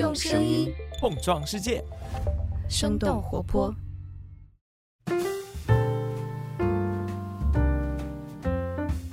用声音碰撞世界，生动活泼。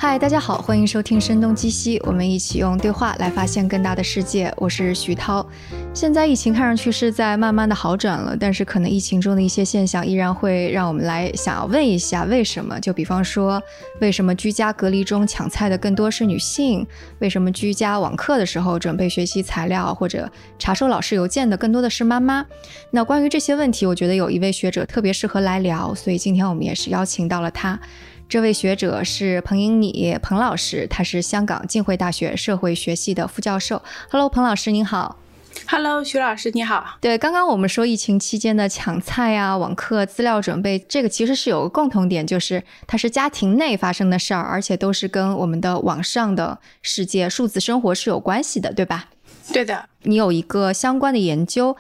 嗨，大家好，欢迎收听《声东击西》，我们一起用对话来发现更大的世界。我是徐涛。现在疫情看上去是在慢慢的好转了，但是可能疫情中的一些现象依然会让我们来想要问一下为什么？就比方说，为什么居家隔离中抢菜的更多是女性？为什么居家网课的时候准备学习材料或者查收老师邮件的更多的是妈妈？那关于这些问题，我觉得有一位学者特别适合来聊，所以今天我们也是邀请到了他。这位学者是彭英礼彭老师，他是香港浸会大学社会学系的副教授。Hello，彭老师您好。Hello，徐老师你好。对，刚刚我们说疫情期间的抢菜啊、网课、资料准备，这个其实是有个共同点，就是它是家庭内发生的事儿，而且都是跟我们的网上的世界、数字生活是有关系的，对吧？对的，你有一个相关的研究，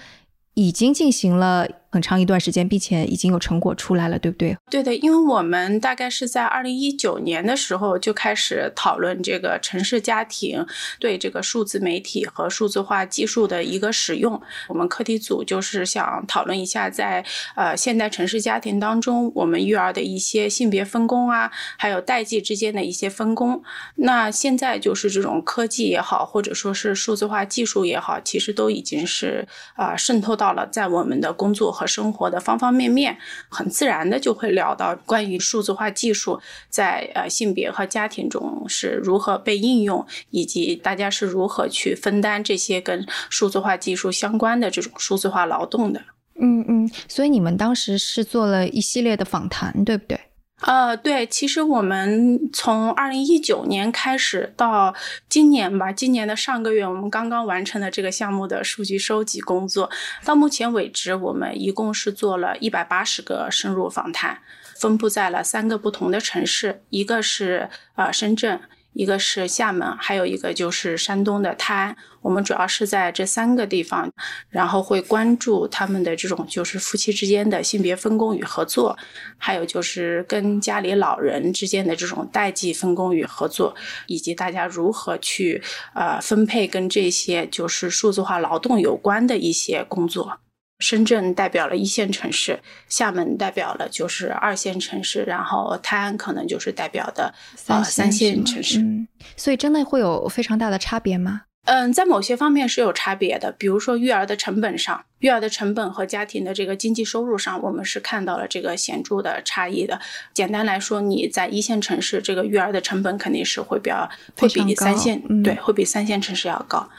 已经进行了很长一段时间，并且已经有成果出来了，对不对？对的，因为我们大概是在二零一九年的时候就开始讨论这个城市家庭对这个数字媒体和数字化技术的一个使用。我们课题组就是想讨论一下在，呃现代城市家庭当中，我们育儿的一些性别分工啊，还有代际之间的一些分工。那现在就是这种科技也好，或者说是数字化技术也好，其实都已经是啊、渗透到了在我们的工作和生活的方方面面，很自然的就会聊到关于数字化技术在呃性别和家庭中是如何被应用，以及大家是如何去分担这些跟数字化技术相关的这种数字化劳动的。嗯嗯，所以你们当时是做了一系列的访谈，对不对？呃，对，其实我们从二零一九年开始到今年吧，今年的上个月，我们刚刚完成了这个项目的数据收集工作。到目前为止，我们一共是做了一百八十个深入访谈，分布在了三个不同的城市，一个是呃深圳。一个是厦门，还有一个就是山东的泰安。我们主要是在这三个地方，然后会关注他们的这种就是夫妻之间的性别分工与合作，还有就是跟家里老人之间的这种代际分工与合作，以及大家如何去呃分配跟这些就是数字化劳动有关的一些工作。深圳代表了一线城市，厦门代表了就是二线城市，然后泰安可能就是代表的呃三线城市。嗯，所以真的会有非常大的差别吗？嗯，在某些方面是有差别的，比如说育儿的成本上，育儿的成本和家庭的这个经济收入上，我们是看到了这个显著的差异的。简单来说，你在一线城市，这个育儿的成本肯定是会比较会比三线、嗯、对会比三线城市要高。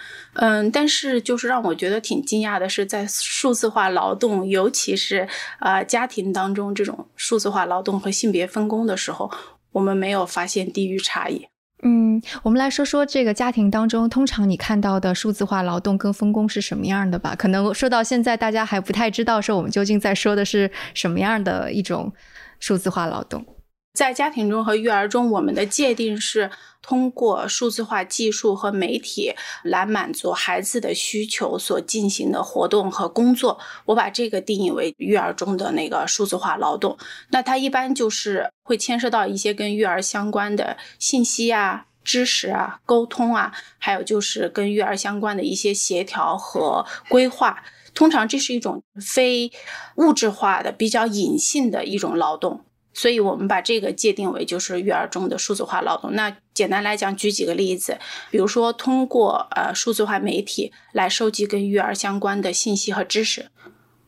嗯，但是就是让我觉得挺惊讶的是，在数字化劳动，尤其是呃家庭当中这种数字化劳动和性别分工的时候，我们没有发现地域差异。嗯，我们来说说这个家庭当中，通常你看到的数字化劳动跟分工是什么样的吧？可能说到现在，大家还不太知道，说我们究竟在说的是什么样的一种数字化劳动。在家庭中和育儿中，我们的界定是通过数字化技术和媒体来满足孩子的需求所进行的活动和工作。我把这个定义为育儿中的那个数字化劳动。那它一般就是会牵涉到一些跟育儿相关的信息啊、知识啊、沟通啊，还有就是跟育儿相关的一些协调和规划。通常这是一种非物质化的、比较隐性的一种劳动。所以我们把这个界定为就是育儿中的数字化劳动。那简单来讲，举几个例子，比如说通过呃数字化媒体来收集跟育儿相关的信息和知识，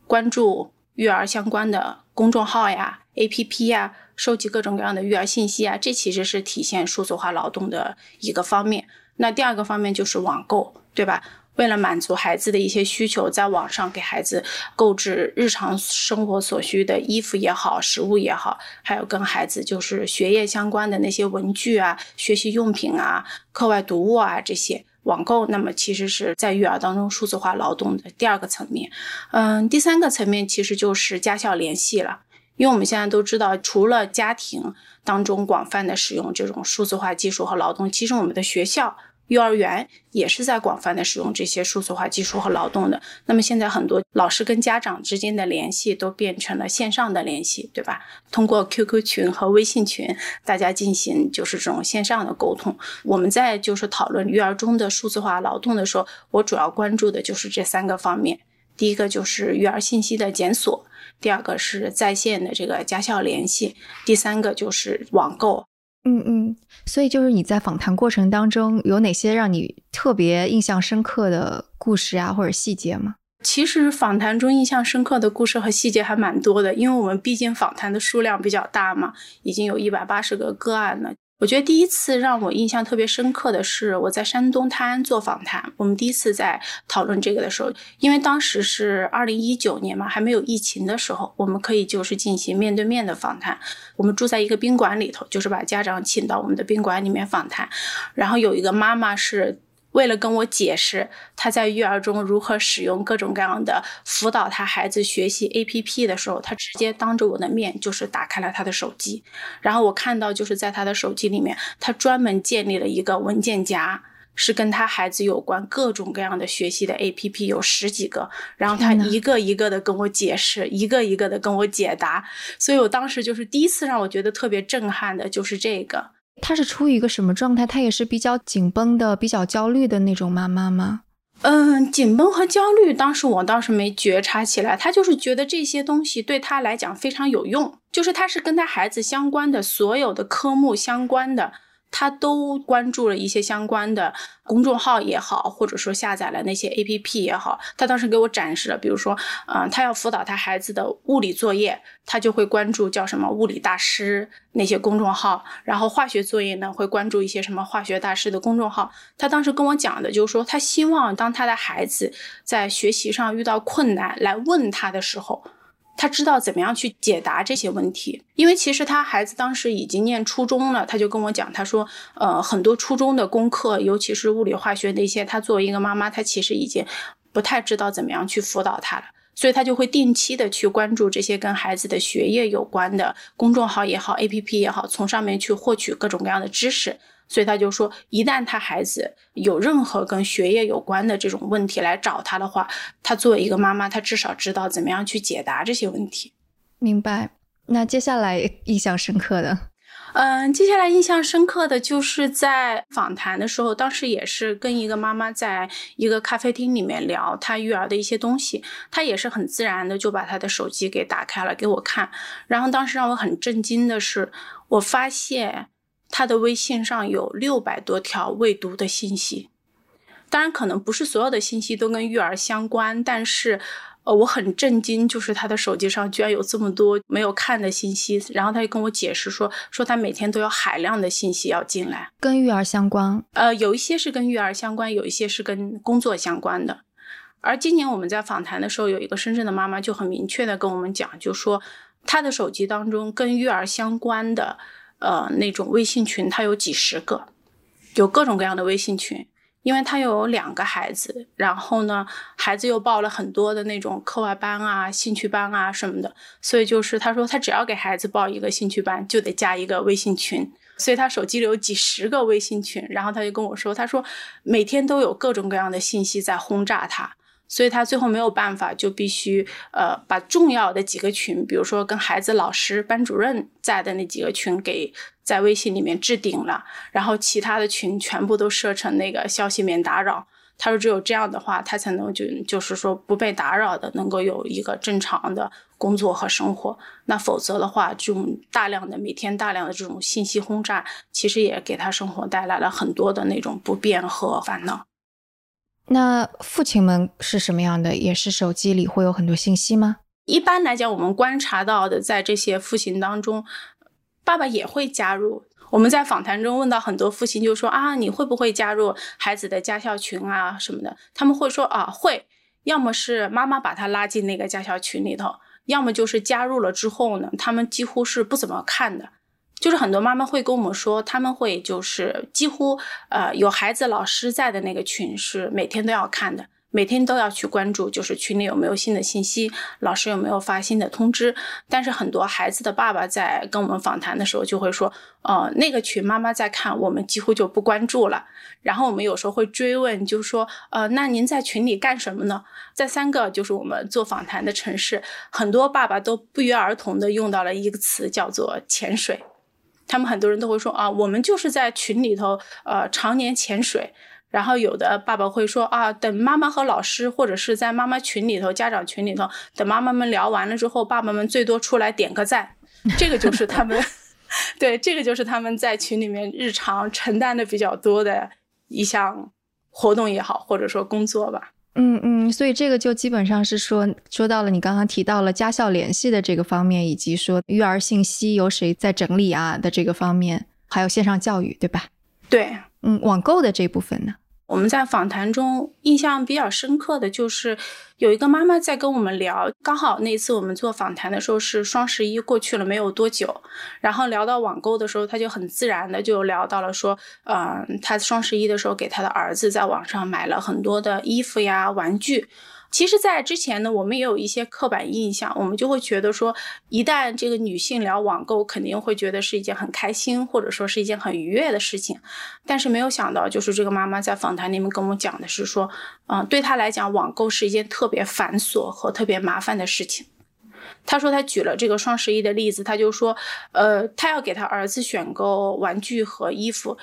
关注育儿相关的公众号呀、APP 呀，收集各种各样的育儿信息啊，这其实是体现数字化劳动的一个方面。那第二个方面就是网购，对吧？为了满足孩子的一些需求，在网上给孩子购置日常生活所需的衣服也好、食物也好，还有跟孩子就是学业相关的那些文具啊、学习用品啊、课外读物啊这些网购，那么其实是在育儿当中数字化劳动的第二个层面。嗯，第三个层面其实就是家校联系了。因为我们现在都知道，除了家庭当中广泛的使用这种数字化技术和劳动，其实我们的学校幼儿园也是在广泛的使用这些数字化技术和劳动的。那么现在很多老师跟家长之间的联系都变成了线上的联系，对吧？通过 QQ 群和微信群，大家进行就是这种线上的沟通。我们在就是讨论育儿中的数字化劳动的时候，我主要关注的就是这三个方面。第一个就是育儿信息的检索，第二个是在线的这个家校联系，第三个就是网购。嗯嗯，所以就是你在访谈过程当中有哪些让你特别印象深刻的故事啊，或者细节吗？其实访谈中印象深刻的故事和细节还蛮多的，因为我们毕竟访谈的数量比较大嘛，已经有一百八十个个案了。我觉得第一次让我印象特别深刻的是我在山东泰安做访谈。我们第一次在讨论这个的时候，因为当时是二零一九年嘛，还没有疫情的时候，我们可以就是进行面对面的访谈。我们住在一个宾馆里头，就是把家长请到我们的宾馆里面访谈。然后有一个妈妈是。为了跟我解释他在育儿中如何使用各种各样的辅导他孩子学习 APP 的时候，他直接当着我的面就是打开了他的手机，然后我看到就是在他的手机里面，他专门建立了一个文件夹，是跟他孩子有关各种各样的学习的 APP，有十几个，然后他一个一个的跟我解释，一个一个的跟我解答，所以我当时就是第一次让我觉得特别震撼的就是这个。她是处于一个什么状态？她也是比较紧绷的、比较焦虑的那种妈妈吗？嗯，紧绷和焦虑，当时我倒是没觉察起来。她就是觉得这些东西对她来讲非常有用，就是她是跟她孩子相关的所有的科目相关的。他都关注了一些相关的公众号也好，或者说下载了那些 A P P 也好。他当时给我展示了，比如说，嗯，他要辅导他孩子的物理作业，他就会关注叫什么物理大师那些公众号。然后化学作业呢，会关注一些什么化学大师的公众号。他当时跟我讲的就是说，他希望当他的孩子在学习上遇到困难来问他的时候。他知道怎么样去解答这些问题，因为其实他孩子当时已经念初中了，他就跟我讲，他说，呃，很多初中的功课，尤其是物理化学那些，他作为一个妈妈，他其实已经不太知道怎么样去辅导他了，所以他就会定期的去关注这些跟孩子的学业有关的公众号也好，APP 也好，从上面去获取各种各样的知识。所以他就说，一旦他孩子有任何跟学业有关的这种问题来找他的话，他作为一个妈妈，他至少知道怎么样去解答这些问题。明白。那接下来印象深刻的，嗯，接下来印象深刻的就是在访谈的时候，当时也是跟一个妈妈在一个咖啡厅里面聊她育儿的一些东西，她也是很自然的就把她的手机给打开了给我看，然后当时让我很震惊的是，我发现。他的微信上有六百多条未读的信息，当然可能不是所有的信息都跟育儿相关，但是，呃，我很震惊，就是他的手机上居然有这么多没有看的信息。然后他就跟我解释说，说他每天都有海量的信息要进来，跟育儿相关。呃，有一些是跟育儿相关，有一些是跟工作相关的。而今年我们在访谈的时候，有一个深圳的妈妈就很明确的跟我们讲，就说她的手机当中跟育儿相关的。呃，那种微信群，他有几十个，有各种各样的微信群，因为他有两个孩子，然后呢，孩子又报了很多的那种课外班啊、兴趣班啊什么的，所以就是他说他只要给孩子报一个兴趣班，就得加一个微信群，所以他手机里有几十个微信群，然后他就跟我说，他说每天都有各种各样的信息在轰炸他。所以他最后没有办法，就必须呃把重要的几个群，比如说跟孩子、老师、班主任在的那几个群给在微信里面置顶了，然后其他的群全部都设成那个消息免打扰。他说只有这样的话，他才能就就是说不被打扰的，能够有一个正常的工作和生活。那否则的话，这种大量的每天大量的这种信息轰炸，其实也给他生活带来了很多的那种不便和烦恼。那父亲们是什么样的？也是手机里会有很多信息吗？一般来讲，我们观察到的，在这些父亲当中，爸爸也会加入。我们在访谈中问到很多父亲，就说啊，你会不会加入孩子的家校群啊什么的？他们会说啊，会。要么是妈妈把他拉进那个家校群里头，要么就是加入了之后呢，他们几乎是不怎么看的。就是很多妈妈会跟我们说，他们会就是几乎呃有孩子老师在的那个群是每天都要看的，每天都要去关注，就是群里有没有新的信息，老师有没有发新的通知。但是很多孩子的爸爸在跟我们访谈的时候就会说，呃，那个群妈妈在看，我们几乎就不关注了。然后我们有时候会追问，就是说，呃，那您在群里干什么呢？在三个就是我们做访谈的城市，很多爸爸都不约而同的用到了一个词，叫做潜水。他们很多人都会说啊，我们就是在群里头，呃，常年潜水。然后有的爸爸会说啊，等妈妈和老师或者是在妈妈群里头、家长群里头，等妈妈们聊完了之后，爸爸们最多出来点个赞，这个就是他们，对，这个就是他们在群里面日常承担的比较多的一项活动也好，或者说工作吧。嗯嗯，所以这个就基本上是说说到了你刚刚提到了家校联系的这个方面，以及说育儿信息由谁在整理啊的这个方面，还有线上教育，对吧？对，嗯，网购的这部分呢？我们在访谈中印象比较深刻的就是，有一个妈妈在跟我们聊，刚好那次我们做访谈的时候是双十一过去了没有多久，然后聊到网购的时候，她就很自然的就聊到了说，嗯，她双十一的时候给她的儿子在网上买了很多的衣服呀、玩具。其实，在之前呢，我们也有一些刻板印象，我们就会觉得说，一旦这个女性聊网购，肯定会觉得是一件很开心，或者说是一件很愉悦的事情。但是没有想到，就是这个妈妈在访谈里面跟我讲的是说，嗯，对她来讲，网购是一件特别繁琐和特别麻烦的事情。她说，她举了这个双十一的例子，她就说，呃，她要给她儿子选购玩具和衣服。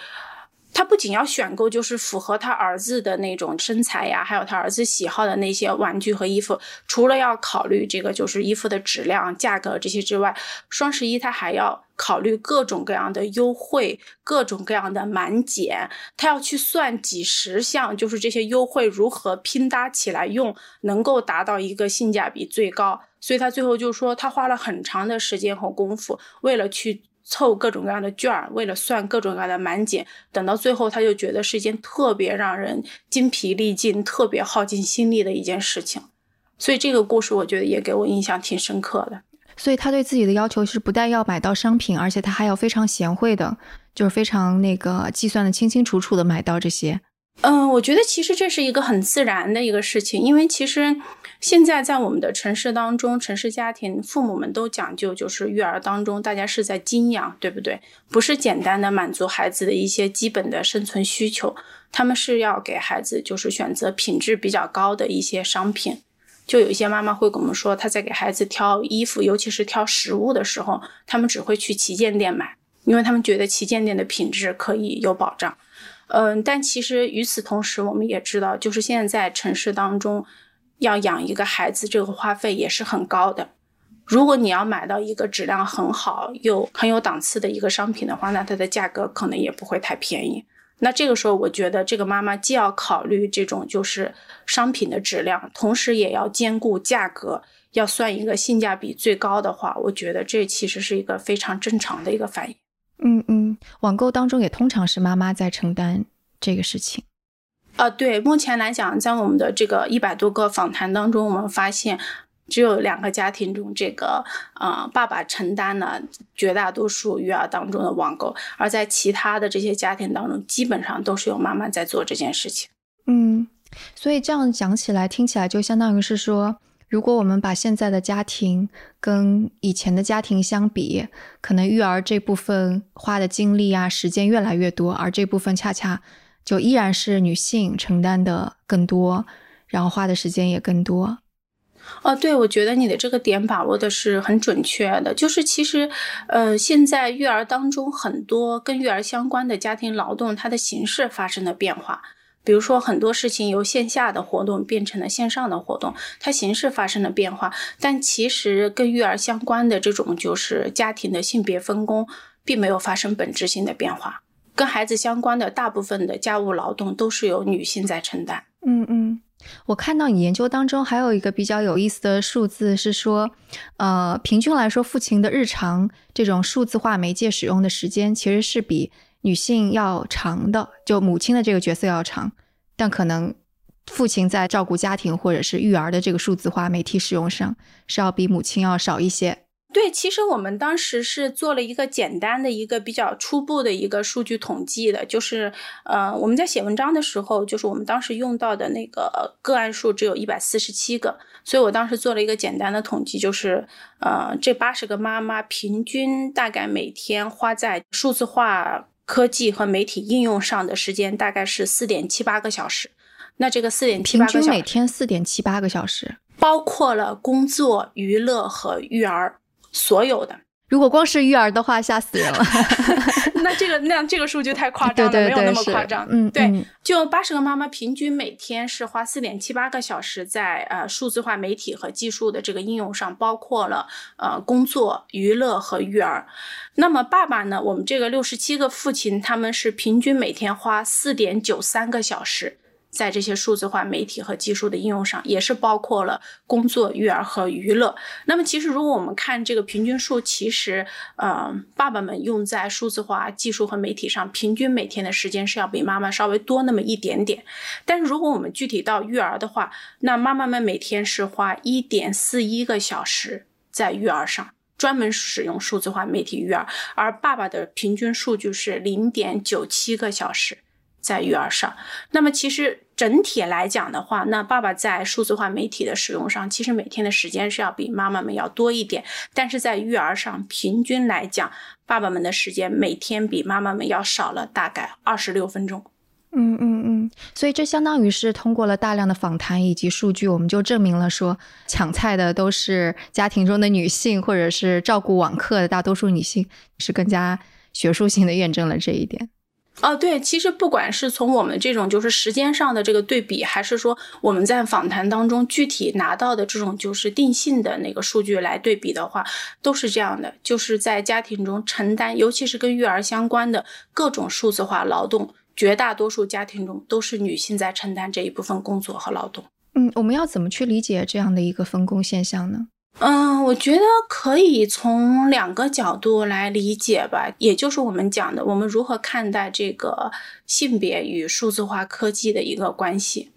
他不仅要选购，就是符合他儿子的那种身材呀，还有他儿子喜好的那些玩具和衣服。除了要考虑这个，就是衣服的质量、价格这些之外，双十一他还要考虑各种各样的优惠、各种各样的满减。他要去算几十项，就是这些优惠如何拼搭起来用，能够达到一个性价比最高。所以他最后就说，他花了很长的时间和功夫，为了去。凑各种各样的券儿，为了算各种各样的满减，等到最后，他就觉得是一件特别让人精疲力尽、特别耗尽心力的一件事情。所以这个故事，我觉得也给我印象挺深刻的。所以他对自己的要求是，不但要买到商品，而且他还要非常贤惠的，就是非常那个计算的清清楚楚的买到这些。嗯，我觉得其实这是一个很自然的一个事情，因为其实现在在我们的城市当中，城市家庭父母们都讲究，就是育儿当中大家是在精养，对不对？不是简单的满足孩子的一些基本的生存需求，他们是要给孩子就是选择品质比较高的一些商品。就有一些妈妈会跟我们说，她在给孩子挑衣服，尤其是挑食物的时候，他们只会去旗舰店买，因为他们觉得旗舰店的品质可以有保障。嗯，但其实与此同时，我们也知道，就是现在城市当中，要养一个孩子，这个花费也是很高的。如果你要买到一个质量很好又很有档次的一个商品的话，那它的价格可能也不会太便宜。那这个时候，我觉得这个妈妈既要考虑这种就是商品的质量，同时也要兼顾价格，要算一个性价比最高的话，我觉得这其实是一个非常正常的一个反应。嗯嗯，网购当中也通常是妈妈在承担这个事情。啊，对，目前来讲，在我们的这个一百多个访谈当中，我们发现只有两个家庭中，这个啊爸爸承担了绝大多数育儿当中的网购，而在其他的这些家庭当中，基本上都是由妈妈在做这件事情。嗯，所以这样讲起来，听起来就相当于是说。如果我们把现在的家庭跟以前的家庭相比，可能育儿这部分花的精力啊、时间越来越多，而这部分恰恰就依然是女性承担的更多，然后花的时间也更多。哦，对，我觉得你的这个点把握的是很准确的，就是其实，呃，现在育儿当中很多跟育儿相关的家庭劳动，它的形式发生了变化。比如说很多事情由线下的活动变成了线上的活动，它形式发生了变化，但其实跟育儿相关的这种就是家庭的性别分工并没有发生本质性的变化。跟孩子相关的大部分的家务劳动都是由女性在承担。嗯嗯，我看到你研究当中还有一个比较有意思的数字是说，呃，平均来说，父亲的日常这种数字化媒介使用的时间其实是比。女性要长的，就母亲的这个角色要长，但可能父亲在照顾家庭或者是育儿的这个数字化媒体使用上是要比母亲要少一些。对，其实我们当时是做了一个简单的一个比较初步的一个数据统计的，就是呃，我们在写文章的时候，就是我们当时用到的那个个案数只有一百四十七个，所以我当时做了一个简单的统计，就是呃，这八十个妈妈平均大概每天花在数字化科技和媒体应用上的时间大概是四点七八个小时。那这个四点七八个小时，平均每天四点七八个小时，包括了工作、娱乐和育儿。所有的，如果光是育儿的话，吓死人了。那这个那这个数据太夸张了，没有那么夸张。嗯，对，就八十个妈妈平均每天是花四点七八个小时在呃数字化媒体和技术的这个应用上，包括了呃工作、娱乐和育儿。那么爸爸呢？我们这个六十七个父亲，他们是平均每天花四点九三个小时。在这些数字化媒体和技术的应用上，也是包括了工作、育儿和娱乐。那么，其实如果我们看这个平均数，其实，呃，爸爸们用在数字化技术和媒体上，平均每天的时间是要比妈妈稍微多那么一点点。但是，如果我们具体到育儿的话，那妈妈们每天是花一点四一个小时在育儿上，专门使用数字化媒体育儿，而爸爸的平均数据是零点九七个小时。在育儿上，那么其实整体来讲的话，那爸爸在数字化媒体的使用上，其实每天的时间是要比妈妈们要多一点。但是在育儿上，平均来讲，爸爸们的时间每天比妈妈们要少了大概二十六分钟。嗯嗯嗯，所以这相当于是通过了大量的访谈以及数据，我们就证明了说，抢菜的都是家庭中的女性，或者是照顾网课的大多数女性，是更加学术性的验证了这一点。哦，对，其实不管是从我们这种就是时间上的这个对比，还是说我们在访谈当中具体拿到的这种就是定性的那个数据来对比的话，都是这样的，就是在家庭中承担，尤其是跟育儿相关的各种数字化劳动，绝大多数家庭中都是女性在承担这一部分工作和劳动。嗯，我们要怎么去理解这样的一个分工现象呢？嗯，我觉得可以从两个角度来理解吧，也就是我们讲的，我们如何看待这个性别与数字化科技的一个关系。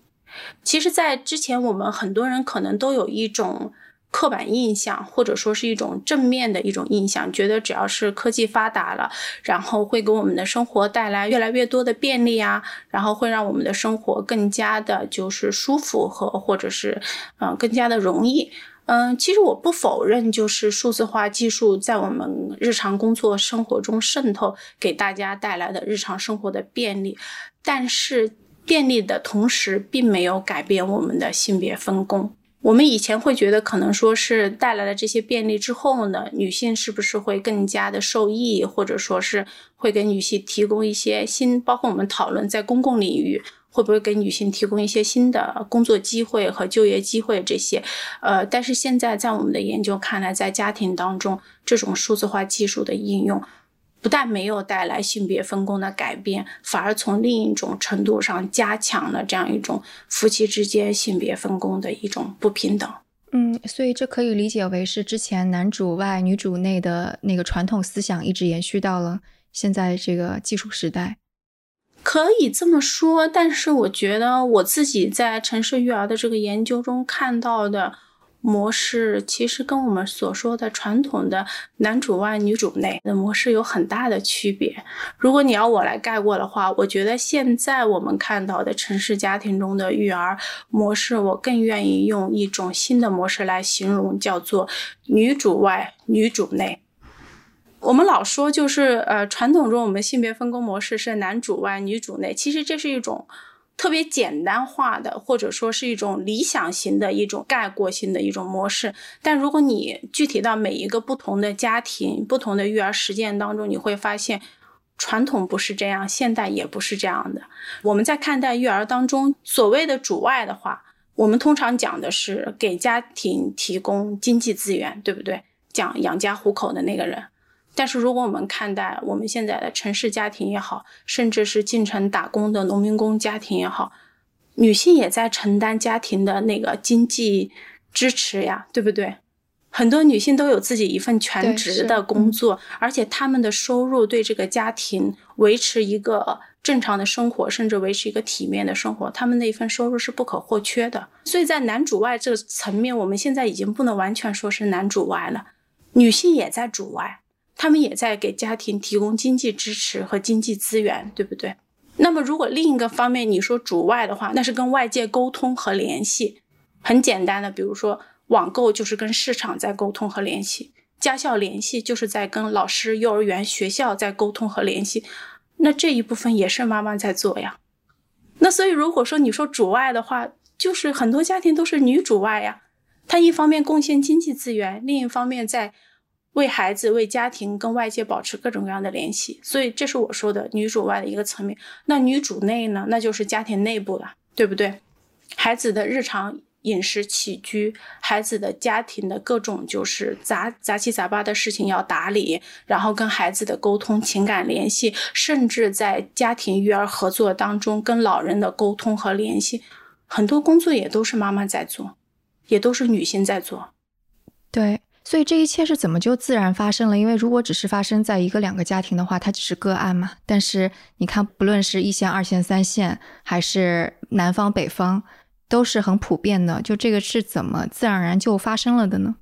其实，在之前，我们很多人可能都有一种刻板印象，或者说是一种正面的一种印象，觉得只要是科技发达了，然后会给我们的生活带来越来越多的便利啊，然后会让我们的生活更加的就是舒服和或者是嗯更加的容易。嗯，其实我不否认，就是数字化技术在我们日常工作生活中渗透，给大家带来的日常生活的便利。但是便利的同时，并没有改变我们的性别分工。我们以前会觉得，可能说是带来了这些便利之后呢，女性是不是会更加的受益，或者说是会给女性提供一些新，包括我们讨论在公共领域。会不会给女性提供一些新的工作机会和就业机会？这些，呃，但是现在在我们的研究看来，在家庭当中，这种数字化技术的应用，不但没有带来性别分工的改变，反而从另一种程度上加强了这样一种夫妻之间性别分工的一种不平等。嗯，所以这可以理解为是之前男主外女主内的那个传统思想一直延续到了现在这个技术时代。可以这么说，但是我觉得我自己在城市育儿的这个研究中看到的模式，其实跟我们所说的传统的男主外女主内的模式有很大的区别。如果你要我来概括的话，我觉得现在我们看到的城市家庭中的育儿模式，我更愿意用一种新的模式来形容，叫做女主外女主内。我们老说就是，呃，传统中我们性别分工模式是男主外女主内，其实这是一种特别简单化的，或者说是一种理想型的一种概括性的一种模式。但如果你具体到每一个不同的家庭、不同的育儿实践当中，你会发现，传统不是这样，现代也不是这样的。我们在看待育儿当中，所谓的主外的话，我们通常讲的是给家庭提供经济资源，对不对？讲养家糊口的那个人。但是，如果我们看待我们现在的城市家庭也好，甚至是进城打工的农民工家庭也好，女性也在承担家庭的那个经济支持呀，对不对？很多女性都有自己一份全职的工作，而且她们的收入对这个家庭维持一个正常的生活，甚至维持一个体面的生活，她们那一份收入是不可或缺的。所以在男主外这个层面，我们现在已经不能完全说是男主外了。女性也在主外，他们也在给家庭提供经济支持和经济资源，对不对？那么如果另一个方面你说主外的话，那是跟外界沟通和联系。很简单的，比如说网购就是跟市场在沟通和联系，家校联系就是在跟老师、幼儿园、学校在沟通和联系。那这一部分也是妈妈在做呀。那所以如果说你说主外的话，就是很多家庭都是女主外呀。她一方面贡献经济资源，另一方面在为孩子、为家庭跟外界保持各种各样的联系，所以这是我说的女主外的一个层面。那女主内呢？那就是家庭内部了，对不对？孩子的日常饮食起居，孩子的家庭的各种就是杂杂七杂八的事情要打理，然后跟孩子的沟通、情感联系，甚至在家庭育儿合作当中跟老人的沟通和联系，很多工作也都是妈妈在做。也都是女性在做，对，所以这一切是怎么就自然发生了？因为如果只是发生在一个两个家庭的话，它只是个案嘛。但是你看，不论是一线、二线、三线，还是南方、北方，都是很普遍的。就这个是怎么自然而然就发生了的呢？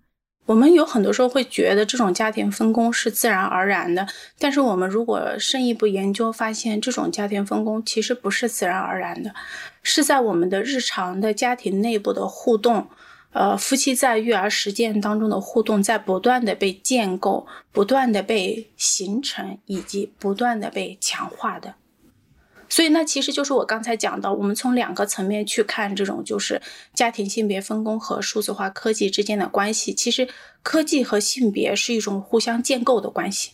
我们有很多时候会觉得这种家庭分工是自然而然的，但是我们如果深一步研究，发现这种家庭分工其实不是自然而然的，是在我们的日常的家庭内部的互动。呃，夫妻在育儿实践当中的互动，在不断的被建构、不断的被形成，以及不断的被强化的。所以，那其实就是我刚才讲到，我们从两个层面去看这种就是家庭性别分工和数字化科技之间的关系。其实，科技和性别是一种互相建构的关系。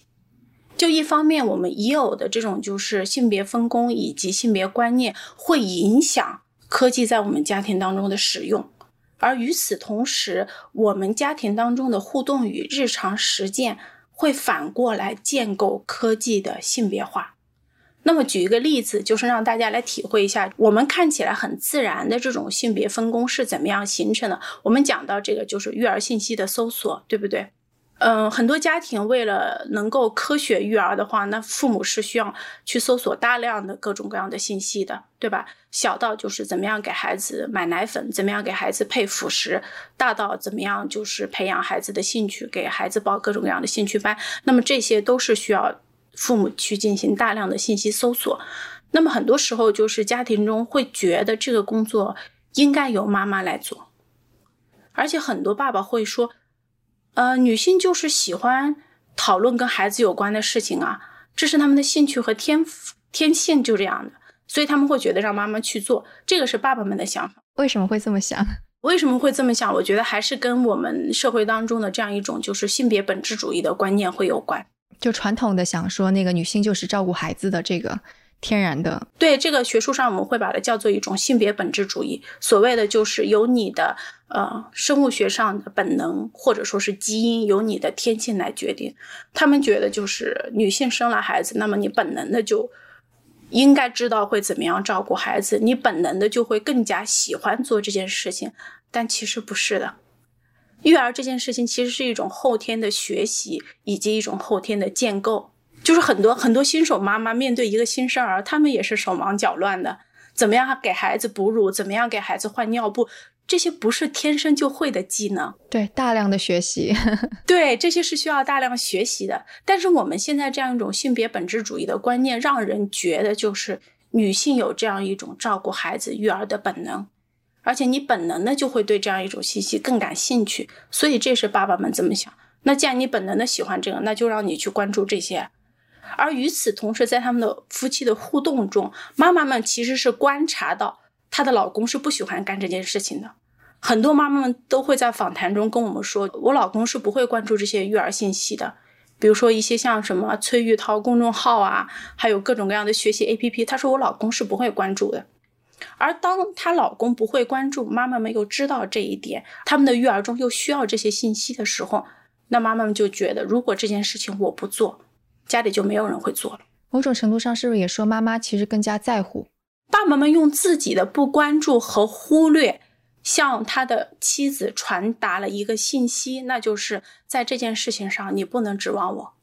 就一方面，我们已有的这种就是性别分工以及性别观念，会影响科技在我们家庭当中的使用。而与此同时，我们家庭当中的互动与日常实践会反过来建构科技的性别化。那么，举一个例子，就是让大家来体会一下，我们看起来很自然的这种性别分工是怎么样形成的。我们讲到这个，就是育儿信息的搜索，对不对？嗯，很多家庭为了能够科学育儿的话，那父母是需要去搜索大量的各种各样的信息的，对吧？小到就是怎么样给孩子买奶粉，怎么样给孩子配辅食，大到怎么样就是培养孩子的兴趣，给孩子报各种各样的兴趣班。那么这些都是需要父母去进行大量的信息搜索。那么很多时候就是家庭中会觉得这个工作应该由妈妈来做，而且很多爸爸会说。呃，女性就是喜欢讨论跟孩子有关的事情啊，这是他们的兴趣和天赋天性就这样的，所以他们会觉得让妈妈去做，这个是爸爸们的想法。为什么会这么想？为什么会这么想？我觉得还是跟我们社会当中的这样一种就是性别本质主义的观念会有关，就传统的想说那个女性就是照顾孩子的这个。天然的，对这个学术上我们会把它叫做一种性别本质主义。所谓的就是由你的呃生物学上的本能或者说是基因，由你的天性来决定。他们觉得就是女性生了孩子，那么你本能的就应该知道会怎么样照顾孩子，你本能的就会更加喜欢做这件事情。但其实不是的，育儿这件事情其实是一种后天的学习以及一种后天的建构。就是很多很多新手妈妈面对一个新生儿，他们也是手忙脚乱的。怎么样给孩子哺乳？怎么样给孩子换尿布？这些不是天生就会的技能。对，大量的学习。对，这些是需要大量学习的。但是我们现在这样一种性别本质主义的观念，让人觉得就是女性有这样一种照顾孩子、育儿的本能，而且你本能的就会对这样一种信息更感兴趣。所以这是爸爸们这么想。那既然你本能的喜欢这个，那就让你去关注这些。而与此同时，在他们的夫妻的互动中，妈妈们其实是观察到她的老公是不喜欢干这件事情的。很多妈妈们都会在访谈中跟我们说：“我老公是不会关注这些育儿信息的，比如说一些像什么崔玉涛公众号啊，还有各种各样的学习 APP。”她说：“我老公是不会关注的。”而当她老公不会关注，妈妈们又知道这一点，他们的育儿中又需要这些信息的时候，那妈妈们就觉得，如果这件事情我不做，家里就没有人会做了。某种程度上，是不是也说妈妈其实更加在乎？爸爸们用自己的不关注和忽略，向他的妻子传达了一个信息，那就是在这件事情上，你不能指望我。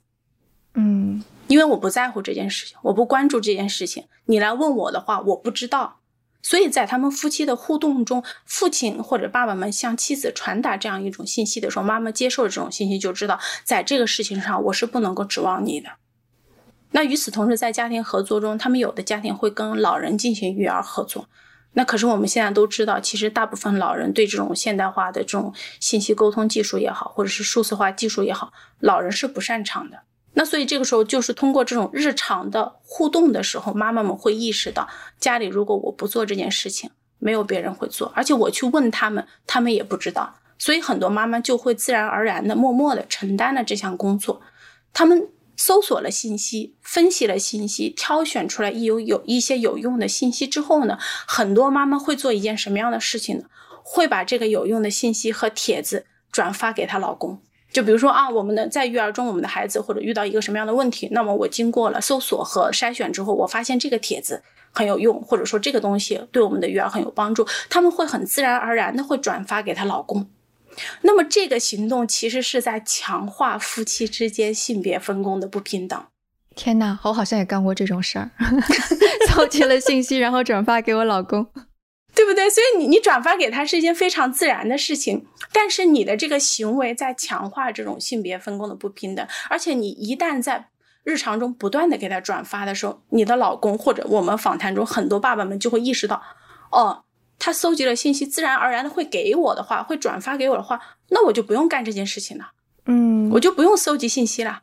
嗯，因为我不在乎这件事情，我不关注这件事情。你来问我的话，我不知道。所以在他们夫妻的互动中，父亲或者爸爸们向妻子传达这样一种信息的时候，妈妈接受了这种信息，就知道在这个事情上我是不能够指望你的。那与此同时，在家庭合作中，他们有的家庭会跟老人进行育儿合作。那可是我们现在都知道，其实大部分老人对这种现代化的这种信息沟通技术也好，或者是数字化技术也好，老人是不擅长的。那所以这个时候，就是通过这种日常的互动的时候，妈妈们会意识到，家里如果我不做这件事情，没有别人会做，而且我去问他们，他们也不知道。所以很多妈妈就会自然而然的、默默的承担了这项工作。他们。搜索了信息，分析了信息，挑选出来有有一些有用的信息之后呢，很多妈妈会做一件什么样的事情呢？会把这个有用的信息和帖子转发给她老公。就比如说啊，我们的在育儿中，我们的孩子或者遇到一个什么样的问题，那么我经过了搜索和筛选之后，我发现这个帖子很有用，或者说这个东西对我们的育儿很有帮助，他们会很自然而然的会转发给她老公。那么，这个行动其实是在强化夫妻之间性别分工的不平等。天哪，我好像也干过这种事儿，搜集了信息，然后转发给我老公，对不对？所以你你转发给他是一件非常自然的事情，但是你的这个行为在强化这种性别分工的不平等。而且你一旦在日常中不断的给他转发的时候，你的老公或者我们访谈中很多爸爸们就会意识到，哦。他搜集了信息，自然而然的会给我的话，会转发给我的话，那我就不用干这件事情了。嗯，我就不用搜集信息了。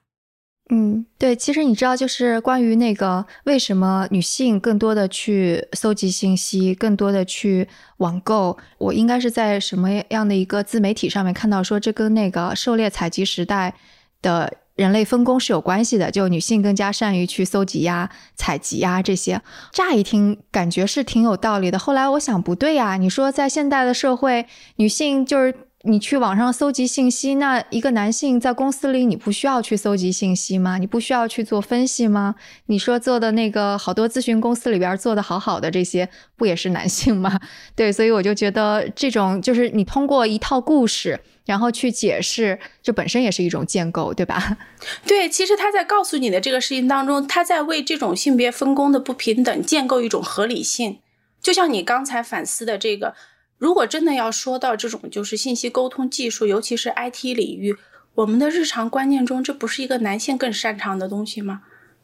嗯，对，其实你知道，就是关于那个为什么女性更多的去搜集信息，更多的去网购，我应该是在什么样的一个自媒体上面看到说，这跟那个狩猎采集时代的。人类分工是有关系的，就女性更加善于去搜集呀、采集呀这些。乍一听感觉是挺有道理的，后来我想不对呀。你说在现代的社会，女性就是你去网上搜集信息，那一个男性在公司里，你不需要去搜集信息吗？你不需要去做分析吗？你说做的那个好多咨询公司里边做的好好的这些，不也是男性吗？对，所以我就觉得这种就是你通过一套故事。然后去解释，这本身也是一种建构，对吧？对，其实他在告诉你的这个事情当中，他在为这种性别分工的不平等建构一种合理性。就像你刚才反思的这个，如果真的要说到这种就是信息沟通技术，尤其是 IT 领域，我们的日常观念中，这不是一个男性更擅长的东西吗？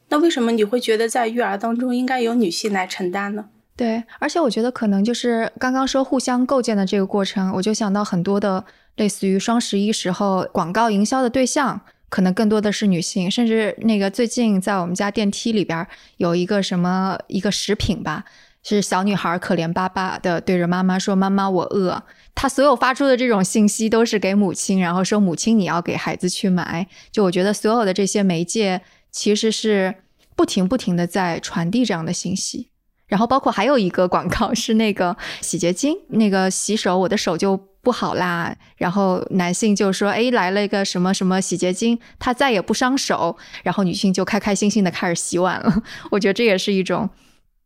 那为什么你会觉得在育儿当中应该由女性来承担呢？对，而且我觉得可能就是刚刚说互相构建的这个过程，我就想到很多的。类似于双十一时候广告营销的对象，可能更多的是女性，甚至那个最近在我们家电梯里边有一个什么一个食品吧，是小女孩可怜巴巴的对着妈妈说：“妈妈，我饿。”她所有发出的这种信息都是给母亲，然后说：“母亲，你要给孩子去买。”就我觉得所有的这些媒介其实是不停不停的在传递这样的信息，然后包括还有一个广告是那个洗洁精，那个洗手，我的手就。不好啦，然后男性就说：“哎，来了一个什么什么洗洁精，它再也不伤手。”然后女性就开开心心的开始洗碗了。我觉得这也是一种，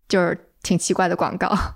就是挺奇怪的广告啊。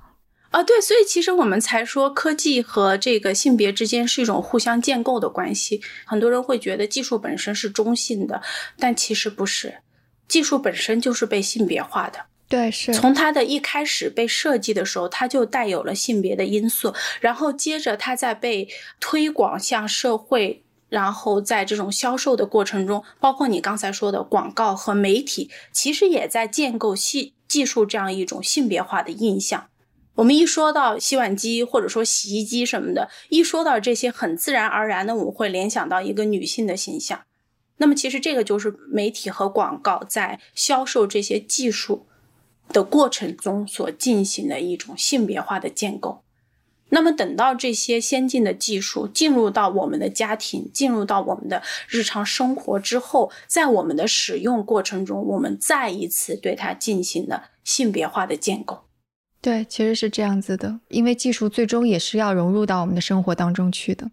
对，所以其实我们才说科技和这个性别之间是一种互相建构的关系。很多人会觉得技术本身是中性的，但其实不是，技术本身就是被性别化的。对，是从它的一开始被设计的时候，它就带有了性别的因素，然后接着它在被推广向社会，然后在这种销售的过程中，包括你刚才说的广告和媒体，其实也在建构系技术这样一种性别化的印象。我们一说到洗碗机或者说洗衣机什么的，一说到这些，很自然而然的我们会联想到一个女性的形象。那么其实这个就是媒体和广告在销售这些技术。的过程中所进行的一种性别化的建构，那么等到这些先进的技术进入到我们的家庭，进入到我们的日常生活之后，在我们的使用过程中，我们再一次对它进行了性别化的建构。对，其实是这样子的，因为技术最终也是要融入到我们的生活当中去的。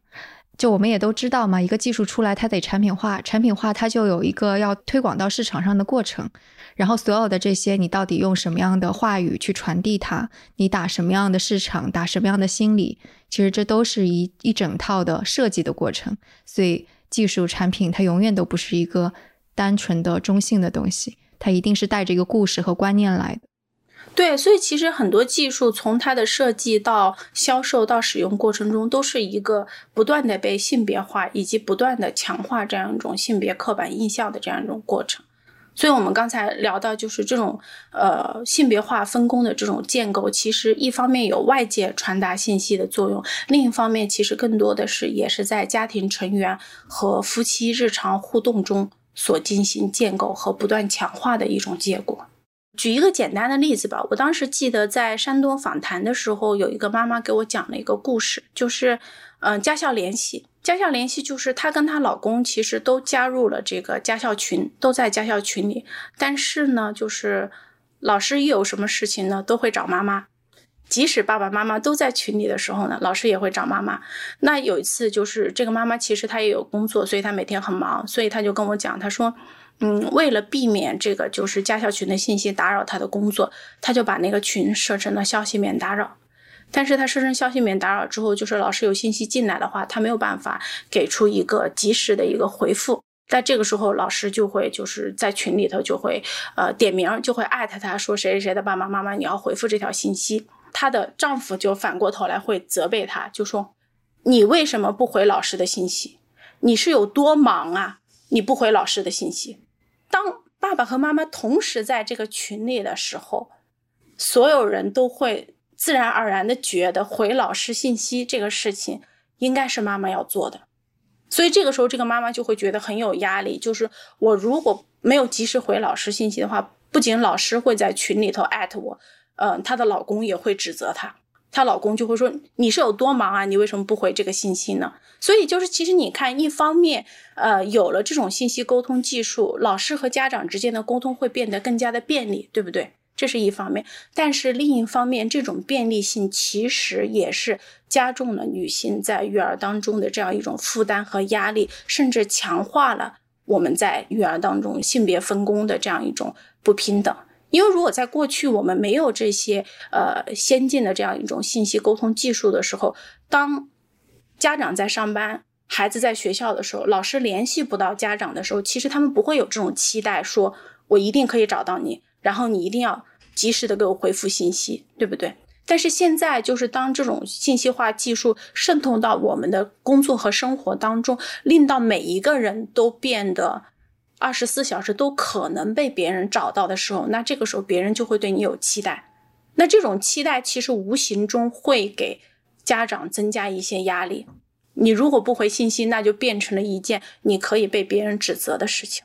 就我们也都知道嘛，一个技术出来，它得产品化，产品化它就有一个要推广到市场上的过程。然后所有的这些，你到底用什么样的话语去传递它？你打什么样的市场，打什么样的心理？其实这都是一一整套的设计的过程。所以技术产品它永远都不是一个单纯的中性的东西，它一定是带着一个故事和观念来的。对，所以其实很多技术从它的设计到销售到使用过程中，都是一个不断的被性别化以及不断的强化这样一种性别刻板印象的这样一种过程。所以，我们刚才聊到，就是这种呃性别化分工的这种建构，其实一方面有外界传达信息的作用，另一方面其实更多的是也是在家庭成员和夫妻日常互动中所进行建构和不断强化的一种结果。举一个简单的例子吧，我当时记得在山东访谈的时候，有一个妈妈给我讲了一个故事，就是嗯家校联系。家校联系就是她跟她老公其实都加入了这个家校群，都在家校群里。但是呢，就是老师一有什么事情呢，都会找妈妈。即使爸爸妈妈都在群里的时候呢，老师也会找妈妈。那有一次，就是这个妈妈其实她也有工作，所以她每天很忙，所以她就跟我讲，她说，嗯，为了避免这个就是家校群的信息打扰她的工作，她就把那个群设成了消息免打扰。但是他设成消息免打扰之后，就是老师有信息进来的话，他没有办法给出一个及时的一个回复。在这个时候，老师就会就是在群里头就会呃点名，就会艾特他说谁谁谁的爸爸妈妈你要回复这条信息。她的丈夫就反过头来会责备她，就说你为什么不回老师的信息？你是有多忙啊？你不回老师的信息？当爸爸和妈妈同时在这个群里的时候，所有人都会。自然而然的觉得回老师信息这个事情应该是妈妈要做的，所以这个时候这个妈妈就会觉得很有压力。就是我如果没有及时回老师信息的话，不仅老师会在群里头艾特我，嗯，她的老公也会指责她，她老公就会说你是有多忙啊，你为什么不回这个信息呢？所以就是其实你看，一方面，呃，有了这种信息沟通技术，老师和家长之间的沟通会变得更加的便利，对不对？这是一方面，但是另一方面，这种便利性其实也是加重了女性在育儿当中的这样一种负担和压力，甚至强化了我们在育儿当中性别分工的这样一种不平等。因为如果在过去我们没有这些呃先进的这样一种信息沟通技术的时候，当家长在上班，孩子在学校的时候，老师联系不到家长的时候，其实他们不会有这种期待，说我一定可以找到你，然后你一定要。及时的给我回复信息，对不对？但是现在就是当这种信息化技术渗透到我们的工作和生活当中，令到每一个人都变得二十四小时都可能被别人找到的时候，那这个时候别人就会对你有期待。那这种期待其实无形中会给家长增加一些压力。你如果不回信息，那就变成了一件你可以被别人指责的事情。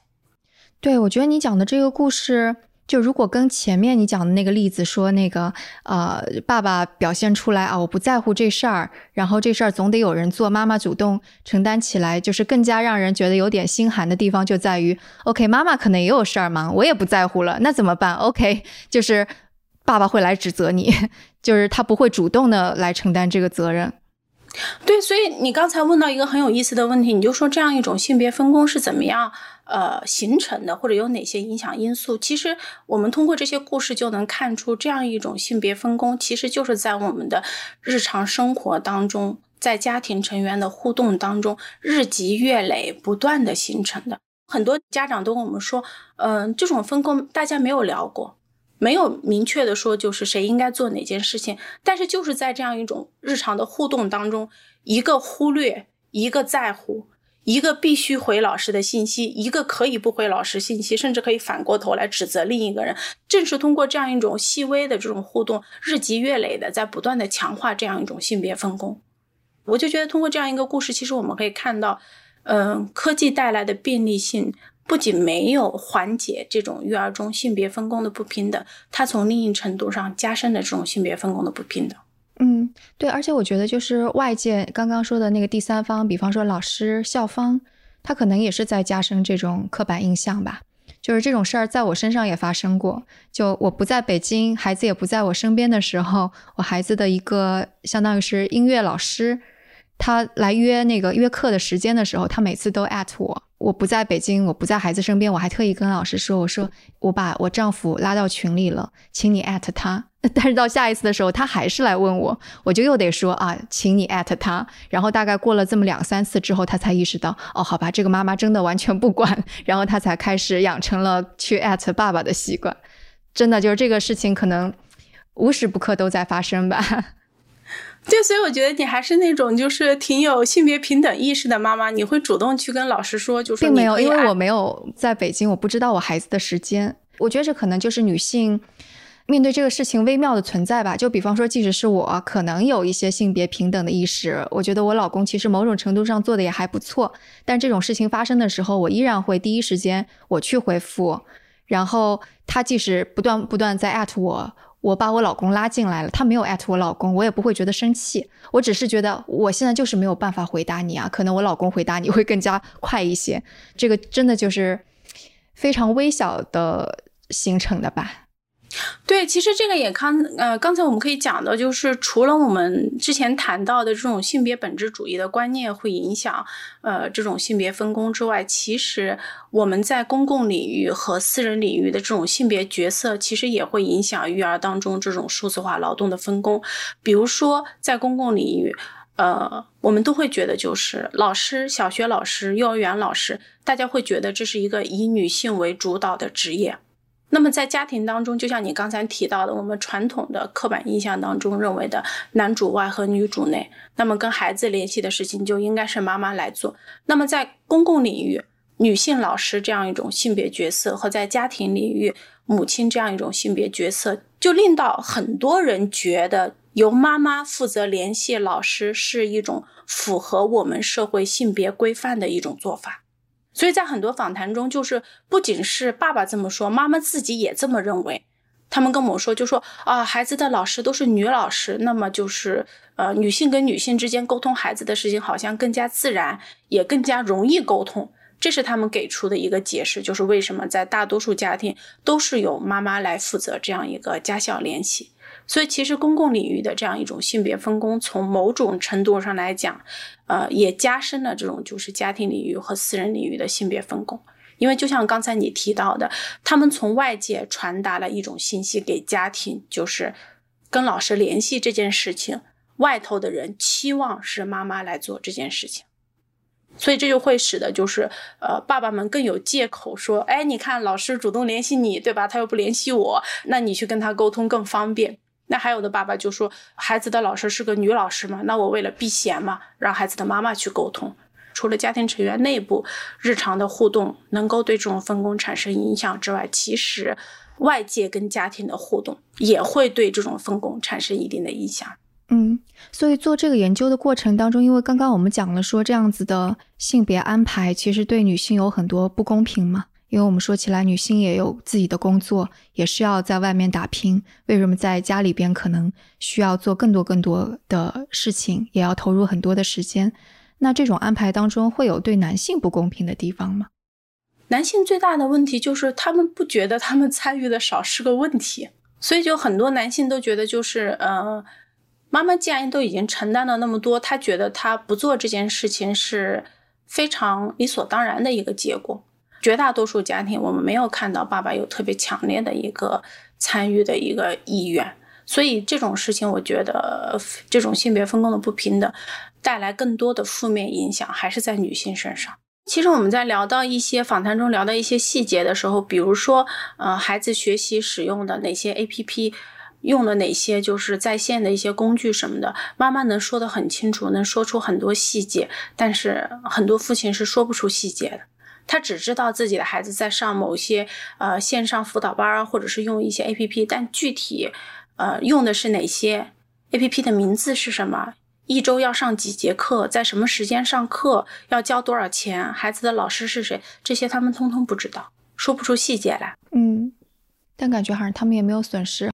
对，我觉得你讲的这个故事。就如果跟前面你讲的那个例子说，那个呃，爸爸表现出来啊，我不在乎这事儿，然后这事儿总得有人做，妈妈主动承担起来，就是更加让人觉得有点心寒的地方就在于，OK，妈妈可能也有事儿忙，我也不在乎了，那怎么办？OK，就是爸爸会来指责你，就是他不会主动的来承担这个责任。对，所以你刚才问到一个很有意思的问题，你就说这样一种性别分工是怎么样呃形成的，或者有哪些影响因素？其实我们通过这些故事就能看出，这样一种性别分工其实就是在我们的日常生活当中，在家庭成员的互动当中日积月累不断的形成的。很多家长都跟我们说，嗯，这种分工大家没有聊过。没有明确的说，就是谁应该做哪件事情，但是就是在这样一种日常的互动当中，一个忽略，一个在乎，一个必须回老师的信息，一个可以不回老师信息，甚至可以反过头来指责另一个人。正是通过这样一种细微的这种互动，日积月累的在不断的强化这样一种性别分工。我就觉得通过这样一个故事，其实我们可以看到，嗯，科技带来的便利性。不仅没有缓解这种育儿中性别分工的不平等，它从另一程度上加深了这种性别分工的不平等。嗯，对，而且我觉得就是外界刚刚说的那个第三方，比方说老师、校方，他可能也是在加深这种刻板印象吧。就是这种事儿在我身上也发生过，就我不在北京，孩子也不在我身边的时候，我孩子的一个相当于是音乐老师，他来约那个约课的时间的时候，他每次都 at 我。我不在北京，我不在孩子身边，我还特意跟老师说：“我说我把我丈夫拉到群里了，请你艾特他。”但是到下一次的时候，他还是来问我，我就又得说啊，请你艾特他。然后大概过了这么两三次之后，他才意识到，哦，好吧，这个妈妈真的完全不管。然后他才开始养成了去艾特爸爸的习惯。真的就是这个事情，可能无时不刻都在发生吧。对，所以我觉得你还是那种就是挺有性别平等意识的妈妈，你会主动去跟老师说，就是并没有，因为我没有在北京，我不知道我孩子的时间。我觉得这可能就是女性面对这个事情微妙的存在吧。就比方说，即使是我可能有一些性别平等的意识，我觉得我老公其实某种程度上做的也还不错，但这种事情发生的时候，我依然会第一时间我去回复，然后他即使不断不断在艾特我。我把我老公拉进来了，他没有艾特我老公，我也不会觉得生气，我只是觉得我现在就是没有办法回答你啊，可能我老公回答你会更加快一些，这个真的就是非常微小的形成的吧。对，其实这个也刚呃，刚才我们可以讲的，就是除了我们之前谈到的这种性别本质主义的观念会影响呃这种性别分工之外，其实我们在公共领域和私人领域的这种性别角色，其实也会影响育儿当中这种数字化劳动的分工。比如说在公共领域，呃，我们都会觉得就是老师、小学老师、幼儿园老师，大家会觉得这是一个以女性为主导的职业。那么在家庭当中，就像你刚才提到的，我们传统的刻板印象当中认为的男主外和女主内，那么跟孩子联系的事情就应该是妈妈来做。那么在公共领域，女性老师这样一种性别角色和在家庭领域母亲这样一种性别角色，就令到很多人觉得由妈妈负责联系老师是一种符合我们社会性别规范的一种做法。所以在很多访谈中，就是不仅是爸爸这么说，妈妈自己也这么认为。他们跟我说，就说啊，孩子的老师都是女老师，那么就是呃，女性跟女性之间沟通孩子的事情，好像更加自然，也更加容易沟通。这是他们给出的一个解释，就是为什么在大多数家庭都是由妈妈来负责这样一个家校联系。所以，其实公共领域的这样一种性别分工，从某种程度上来讲，呃，也加深了这种就是家庭领域和私人领域的性别分工。因为就像刚才你提到的，他们从外界传达了一种信息给家庭，就是跟老师联系这件事情，外头的人期望是妈妈来做这件事情，所以这就会使得就是呃，爸爸们更有借口说，哎，你看老师主动联系你，对吧？他又不联系我，那你去跟他沟通更方便。那还有的爸爸就说，孩子的老师是个女老师嘛，那我为了避嫌嘛，让孩子的妈妈去沟通。除了家庭成员内部日常的互动能够对这种分工产生影响之外，其实外界跟家庭的互动也会对这种分工产生一定的影响。嗯，所以做这个研究的过程当中，因为刚刚我们讲了说这样子的性别安排其实对女性有很多不公平嘛。因为我们说起来，女性也有自己的工作，也是要在外面打拼。为什么在家里边可能需要做更多更多的事情，也要投入很多的时间？那这种安排当中会有对男性不公平的地方吗？男性最大的问题就是他们不觉得他们参与的少是个问题，所以就很多男性都觉得就是，呃，妈妈既然都已经承担了那么多，他觉得他不做这件事情是非常理所当然的一个结果。绝大多数家庭，我们没有看到爸爸有特别强烈的一个参与的一个意愿，所以这种事情，我觉得这种性别分工的不平等带来更多的负面影响，还是在女性身上。其实我们在聊到一些访谈中聊到一些细节的时候，比如说，呃，孩子学习使用的哪些 APP，用了哪些就是在线的一些工具什么的，妈妈能说得很清楚，能说出很多细节，但是很多父亲是说不出细节的。他只知道自己的孩子在上某些呃线上辅导班儿，或者是用一些 A P P，但具体呃用的是哪些 A P P 的名字是什么？一周要上几节课，在什么时间上课？要交多少钱？孩子的老师是谁？这些他们通通不知道，说不出细节来。嗯，但感觉好像他们也没有损失。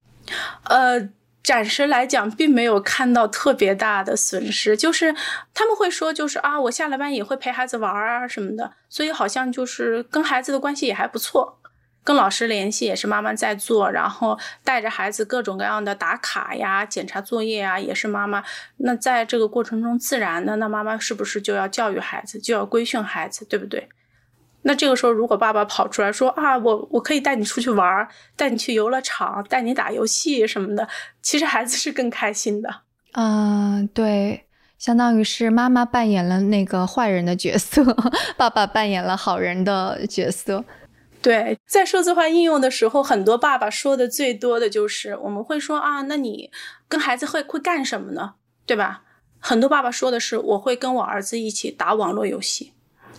呃。暂时来讲，并没有看到特别大的损失，就是他们会说，就是啊，我下了班也会陪孩子玩啊什么的，所以好像就是跟孩子的关系也还不错，跟老师联系也是妈妈在做，然后带着孩子各种各样的打卡呀、检查作业啊，也是妈妈。那在这个过程中，自然的，那妈妈是不是就要教育孩子，就要规训孩子，对不对？那这个时候，如果爸爸跑出来说啊，我我可以带你出去玩，带你去游乐场，带你打游戏什么的，其实孩子是更开心的。嗯，对，相当于是妈妈扮演了那个坏人的角色，爸爸扮演了好人的角色。对，在数字化应用的时候，很多爸爸说的最多的就是我们会说啊，那你跟孩子会会干什么呢？对吧？很多爸爸说的是我会跟我儿子一起打网络游戏，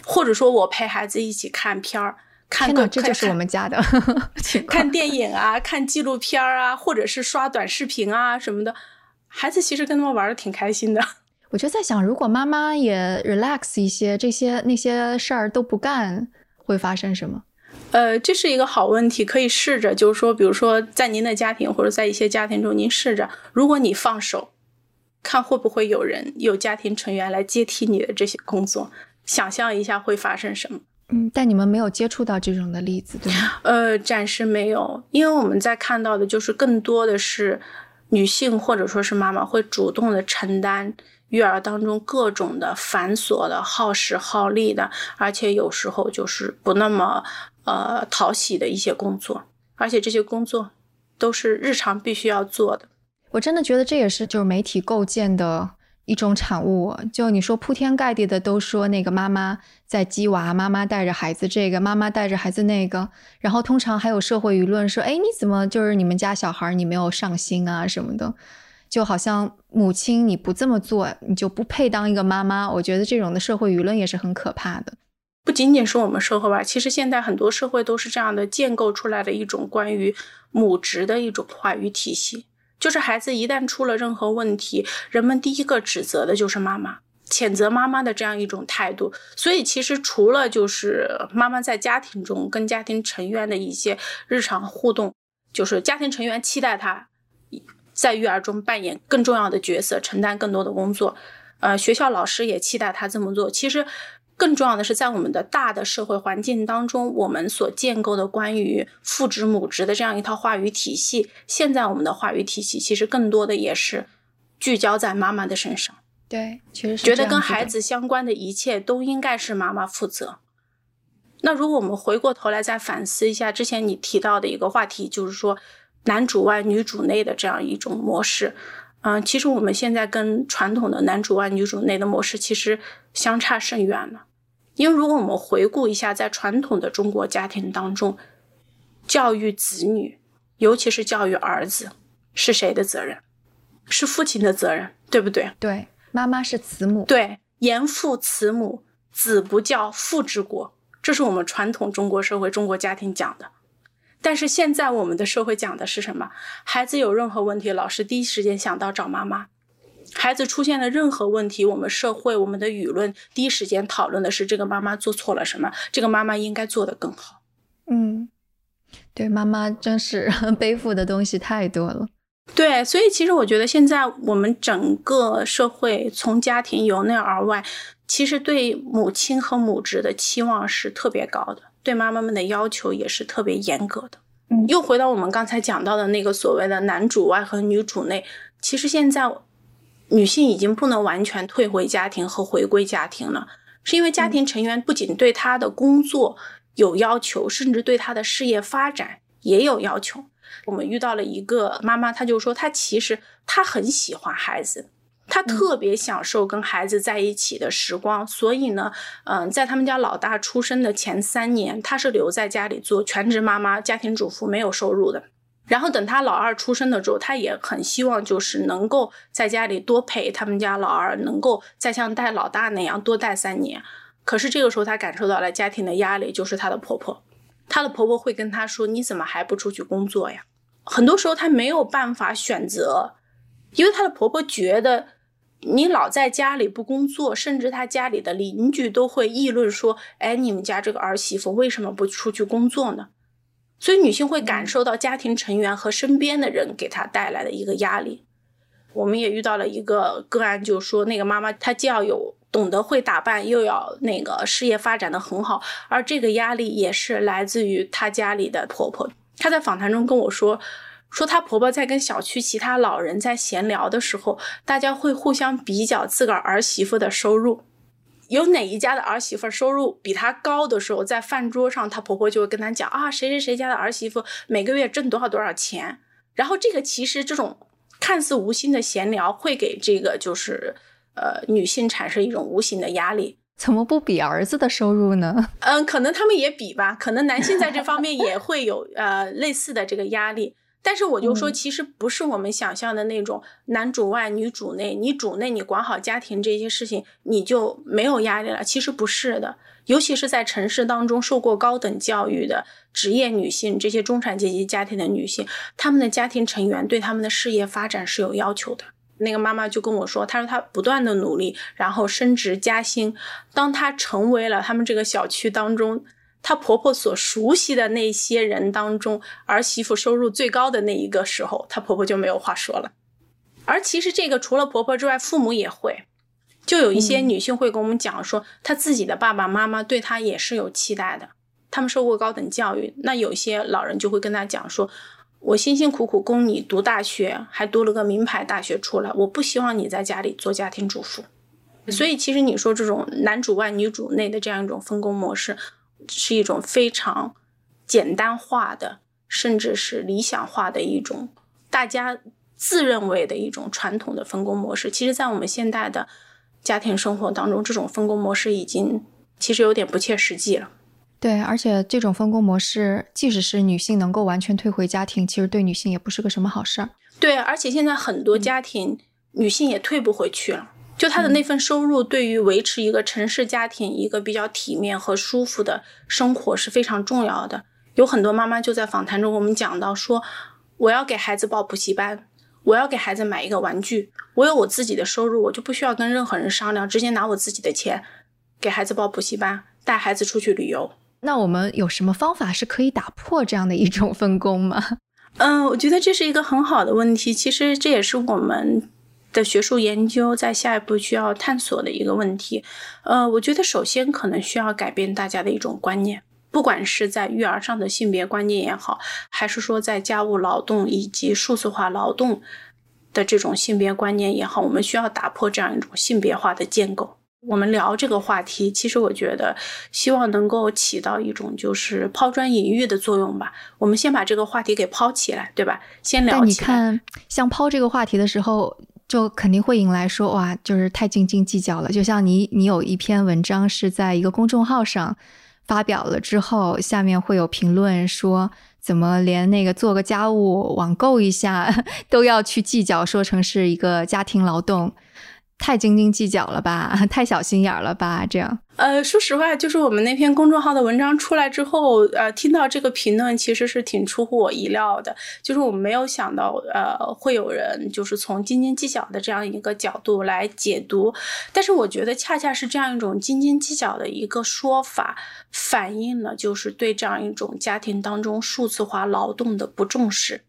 或者说我陪孩子一起看片儿。看个，这就是我们家的看电影啊，看纪录片啊，或者是刷短视频啊什么的。孩子其实跟他们玩的挺开心的。我就在想，如果妈妈也 relax 一些，这些那些事儿都不干，会发生什么？呃，这是一个好问题，可以试着，就是说，比如说在您的家庭或者在一些家庭中，您试着，如果你放手，看会不会有人有家庭成员来接替你的这些工作，想象一下会发生什么。嗯，但你们没有接触到这种的例子，对吗？呃，暂时没有，因为我们在看到的就是更多的是女性或者说是妈妈会主动的承担育儿当中各种的繁琐的、耗时耗力的，而且有时候就是不那么呃讨喜的一些工作，而且这些工作都是日常必须要做的。我真的觉得这也是就是媒体构建的。一种产物，就你说铺天盖地的都说那个妈妈在鸡娃，妈妈带着孩子这个，妈妈带着孩子那个，然后通常还有社会舆论说，哎，你怎么就是你们家小孩你没有上心啊什么的，就好像母亲你不这么做，你就不配当一个妈妈。我觉得这种的社会舆论也是很可怕的，不仅仅是我们社会吧，其实现在很多社会都是这样的建构出来的一种关于母职的一种话语体系。就是孩子一旦出了任何问题，人们第一个指责的就是妈妈，谴责妈妈的这样一种态度。所以其实除了就是妈妈在家庭中跟家庭成员的一些日常互动，就是家庭成员期待她在育儿中扮演更重要的角色，承担更多的工作。呃，学校老师也期待她这么做。其实。更重要的是，在我们的大的社会环境当中，我们所建构的关于父职母职的这样一套话语体系，现在我们的话语体系其实更多的也是聚焦在妈妈的身上。对，其实觉得跟孩子相关的一切都应该是妈妈负责。那如果我们回过头来再反思一下之前你提到的一个话题，就是说男主外女主内的这样一种模式，嗯，其实我们现在跟传统的男主外女主内的模式其实相差甚远了。因为如果我们回顾一下，在传统的中国家庭当中，教育子女，尤其是教育儿子，是谁的责任？是父亲的责任，对不对？对，妈妈是慈母。对，严父慈母，子不教，父之过，这是我们传统中国社会、中国家庭讲的。但是现在我们的社会讲的是什么？孩子有任何问题，老师第一时间想到找妈妈。孩子出现了任何问题，我们社会、我们的舆论第一时间讨论的是这个妈妈做错了什么，这个妈妈应该做得更好。嗯，对，妈妈真是 背负的东西太多了。对，所以其实我觉得现在我们整个社会从家庭由内而外，其实对母亲和母职的期望是特别高的，对妈妈们的要求也是特别严格的。嗯，又回到我们刚才讲到的那个所谓的男主外和女主内，其实现在。女性已经不能完全退回家庭和回归家庭了，是因为家庭成员不仅对她的工作有要求，甚至对她的事业发展也有要求。我们遇到了一个妈妈，她就说她其实她很喜欢孩子，她特别享受跟孩子在一起的时光。所以呢，嗯，在他们家老大出生的前三年，她是留在家里做全职妈妈、家庭主妇，没有收入的。然后等他老二出生的时候，他也很希望就是能够在家里多陪他们家老二，能够再像带老大那样多带三年。可是这个时候，他感受到了家庭的压力，就是他的婆婆。她的婆婆会跟他说：“你怎么还不出去工作呀？”很多时候，他没有办法选择，因为他的婆婆觉得你老在家里不工作，甚至他家里的邻居都会议论说：“哎，你们家这个儿媳妇为什么不出去工作呢？”所以，女性会感受到家庭成员和身边的人给她带来的一个压力。我们也遇到了一个个案，就是说，那个妈妈她既要有懂得会打扮，又要那个事业发展的很好，而这个压力也是来自于她家里的婆婆。她在访谈中跟我说，说她婆婆在跟小区其他老人在闲聊的时候，大家会互相比较自个儿儿媳妇的收入。有哪一家的儿媳妇收入比她高的时候，在饭桌上，她婆婆就会跟她讲啊，谁谁谁家的儿媳妇每个月挣多少多少钱。然后这个其实这种看似无心的闲聊，会给这个就是呃女性产生一种无形的压力。怎么不比儿子的收入呢？嗯，可能他们也比吧，可能男性在这方面也会有呃类似的这个压力。但是我就说，其实不是我们想象的那种男主外女主内，你主内你管好家庭这些事情，你就没有压力了。其实不是的，尤其是在城市当中受过高等教育的职业女性，这些中产阶级家庭的女性，她们的家庭成员对她们的事业发展是有要求的。那个妈妈就跟我说，她说她不断的努力，然后升职加薪，当她成为了他们这个小区当中。她婆婆所熟悉的那些人当中，儿媳妇收入最高的那一个时候，她婆婆就没有话说了。而其实这个除了婆婆之外，父母也会，就有一些女性会跟我们讲说，她自己的爸爸妈妈对她也是有期待的。他们受过高等教育，那有些老人就会跟她讲说，我辛辛苦苦供你读大学，还读了个名牌大学出来，我不希望你在家里做家庭主妇。所以其实你说这种男主外女主内的这样一种分工模式。是一种非常简单化的，甚至是理想化的一种大家自认为的一种传统的分工模式。其实，在我们现代的家庭生活当中，这种分工模式已经其实有点不切实际了。对，而且这种分工模式，即使是女性能够完全退回家庭，其实对女性也不是个什么好事儿。对，而且现在很多家庭女性也退不回去了。就他的那份收入，对于维持一个城市家庭一个比较体面和舒服的生活是非常重要的。有很多妈妈就在访谈中，我们讲到说，我要给孩子报补习班，我要给孩子买一个玩具，我有我自己的收入，我就不需要跟任何人商量，直接拿我自己的钱给孩子报补习班，带孩子出去旅游。那我们有什么方法是可以打破这样的一种分工吗？嗯，我觉得这是一个很好的问题。其实这也是我们。的学术研究在下一步需要探索的一个问题，呃，我觉得首先可能需要改变大家的一种观念，不管是在育儿上的性别观念也好，还是说在家务劳动以及数字化劳动的这种性别观念也好，我们需要打破这样一种性别化的建构。我们聊这个话题，其实我觉得希望能够起到一种就是抛砖引玉的作用吧。我们先把这个话题给抛起来，对吧？先聊起来。你看，像抛这个话题的时候。就肯定会引来说哇，就是太斤斤计较了。就像你，你有一篇文章是在一个公众号上发表了之后，下面会有评论说，怎么连那个做个家务、网购一下 都要去计较，说成是一个家庭劳动。太斤斤计较了吧，太小心眼了吧，这样。呃，说实话，就是我们那篇公众号的文章出来之后，呃，听到这个评论其实是挺出乎我意料的。就是我没有想到，呃，会有人就是从斤斤计较的这样一个角度来解读。但是我觉得，恰恰是这样一种斤斤计较的一个说法，反映了就是对这样一种家庭当中数字化劳动的不重视，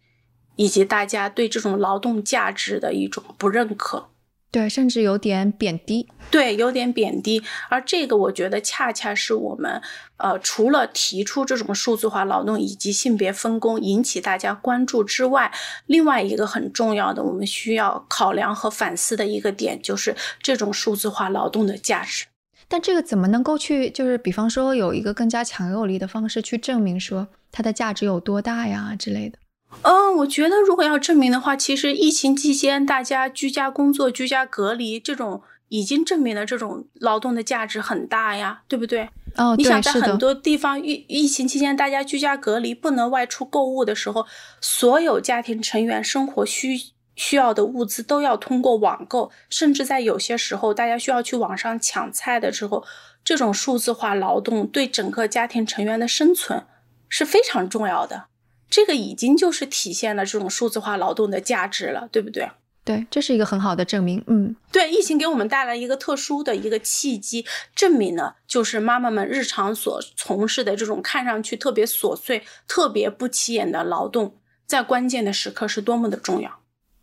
以及大家对这种劳动价值的一种不认可。对，甚至有点贬低。对，有点贬低。而这个，我觉得恰恰是我们，呃，除了提出这种数字化劳动以及性别分工引起大家关注之外，另外一个很重要的，我们需要考量和反思的一个点，就是这种数字化劳动的价值。但这个怎么能够去，就是比方说有一个更加强有力的方式去证明说它的价值有多大呀之类的？嗯，我觉得如果要证明的话，其实疫情期间大家居家工作、居家隔离这种，已经证明了这种劳动的价值很大呀，对不对？哦，你想在很多地方疫疫情期间大家居家隔离不能外出购物的时候，所有家庭成员生活需需要的物资都要通过网购，甚至在有些时候大家需要去网上抢菜的时候，这种数字化劳动对整个家庭成员的生存是非常重要的。这个已经就是体现了这种数字化劳动的价值了，对不对？对，这是一个很好的证明。嗯，对，疫情给我们带来一个特殊的一个契机，证明了就是妈妈们日常所从事的这种看上去特别琐碎、特别不起眼的劳动，在关键的时刻是多么的重要。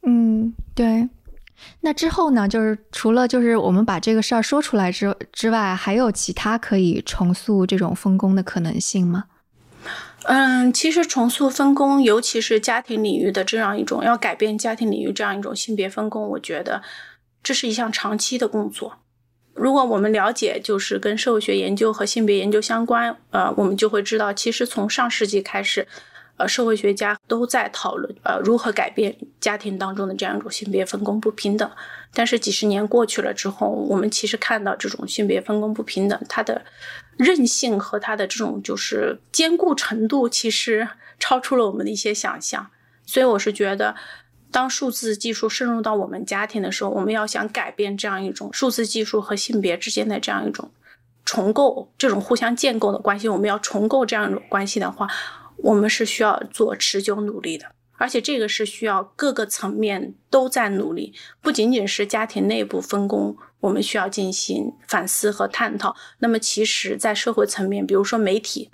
嗯，对。那之后呢？就是除了就是我们把这个事儿说出来之之外，还有其他可以重塑这种分工的可能性吗？嗯，其实重塑分工，尤其是家庭领域的这样一种要改变家庭领域这样一种性别分工，我觉得这是一项长期的工作。如果我们了解就是跟社会学研究和性别研究相关，呃，我们就会知道，其实从上世纪开始，呃社会学家都在讨论呃如何改变家庭当中的这样一种性别分工不平等。但是几十年过去了之后，我们其实看到这种性别分工不平等，它的韧性和它的这种就是坚固程度，其实超出了我们的一些想象。所以我是觉得，当数字技术深入到我们家庭的时候，我们要想改变这样一种数字技术和性别之间的这样一种重构、这种互相建构的关系，我们要重构这样一种关系的话，我们是需要做持久努力的。而且这个是需要各个层面都在努力，不仅仅是家庭内部分工，我们需要进行反思和探讨。那么，其实，在社会层面，比如说媒体，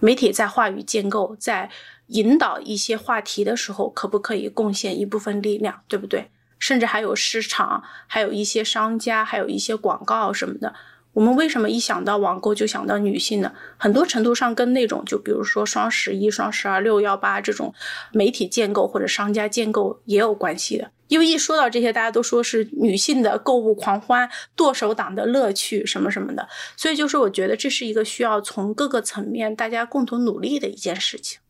媒体在话语建构、在引导一些话题的时候，可不可以贡献一部分力量，对不对？甚至还有市场，还有一些商家，还有一些广告什么的。我们为什么一想到网购就想到女性呢？很多程度上跟那种就比如说双十一、双十二、六幺八这种媒体建构或者商家建构也有关系的。因为一说到这些，大家都说是女性的购物狂欢、剁手党的乐趣什么什么的。所以就是我觉得这是一个需要从各个层面大家共同努力的一件事情。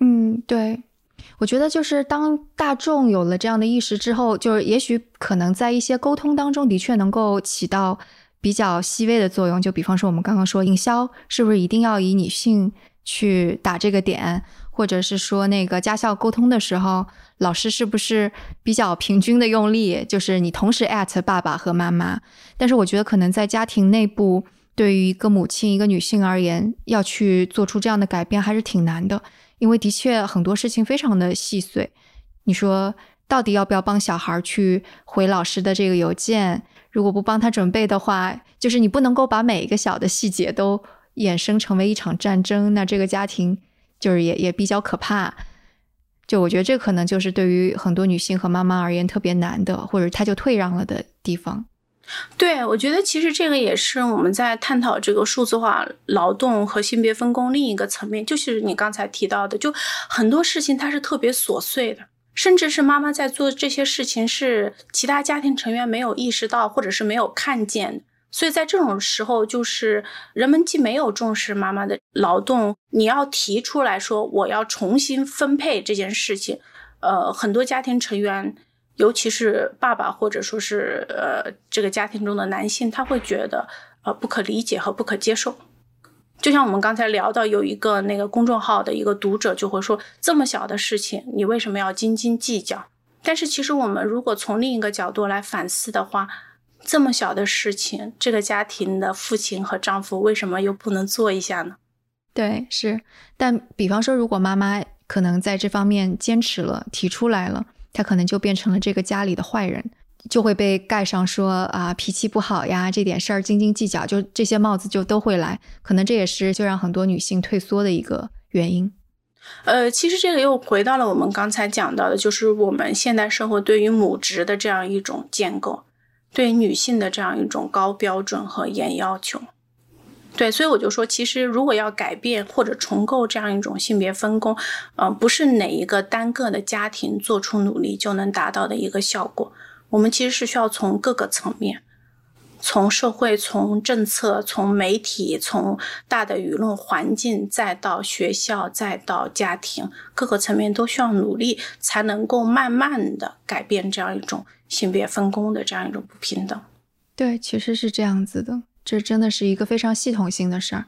嗯，对，我觉得就是当大众有了这样的意识之后，就是也许可能在一些沟通当中的确能够起到。比较细微的作用，就比方说我们刚刚说营销是不是一定要以女性去打这个点，或者是说那个家校沟通的时候，老师是不是比较平均的用力，就是你同时 at 爸爸和妈妈。但是我觉得可能在家庭内部，对于一个母亲、一个女性而言，要去做出这样的改变还是挺难的，因为的确很多事情非常的细碎。你说到底要不要帮小孩去回老师的这个邮件？如果不帮他准备的话，就是你不能够把每一个小的细节都衍生成为一场战争，那这个家庭就是也也比较可怕。就我觉得这可能就是对于很多女性和妈妈而言特别难的，或者她就退让了的地方。对，我觉得其实这个也是我们在探讨这个数字化劳动和性别分工另一个层面，就是你刚才提到的，就很多事情它是特别琐碎的。甚至是妈妈在做这些事情，是其他家庭成员没有意识到，或者是没有看见。所以在这种时候，就是人们既没有重视妈妈的劳动，你要提出来说我要重新分配这件事情，呃，很多家庭成员，尤其是爸爸或者说是呃这个家庭中的男性，他会觉得呃不可理解和不可接受。就像我们刚才聊到，有一个那个公众号的一个读者就会说，这么小的事情，你为什么要斤斤计较？但是其实我们如果从另一个角度来反思的话，这么小的事情，这个家庭的父亲和丈夫为什么又不能做一下呢？对，是。但比方说，如果妈妈可能在这方面坚持了，提出来了，她可能就变成了这个家里的坏人。就会被盖上说啊脾气不好呀，这点事儿斤斤计较，就这些帽子就都会来，可能这也是就让很多女性退缩的一个原因。呃，其实这个又回到了我们刚才讲到的，就是我们现代社会对于母职的这样一种建构，对女性的这样一种高标准和严要求。对，所以我就说，其实如果要改变或者重构这样一种性别分工，嗯，不是哪一个单个的家庭做出努力就能达到的一个效果。我们其实是需要从各个层面，从社会、从政策、从媒体、从大的舆论环境，再到学校，再到家庭，各个层面都需要努力，才能够慢慢的改变这样一种性别分工的这样一种不平等。对，其实是这样子的，这真的是一个非常系统性的事儿。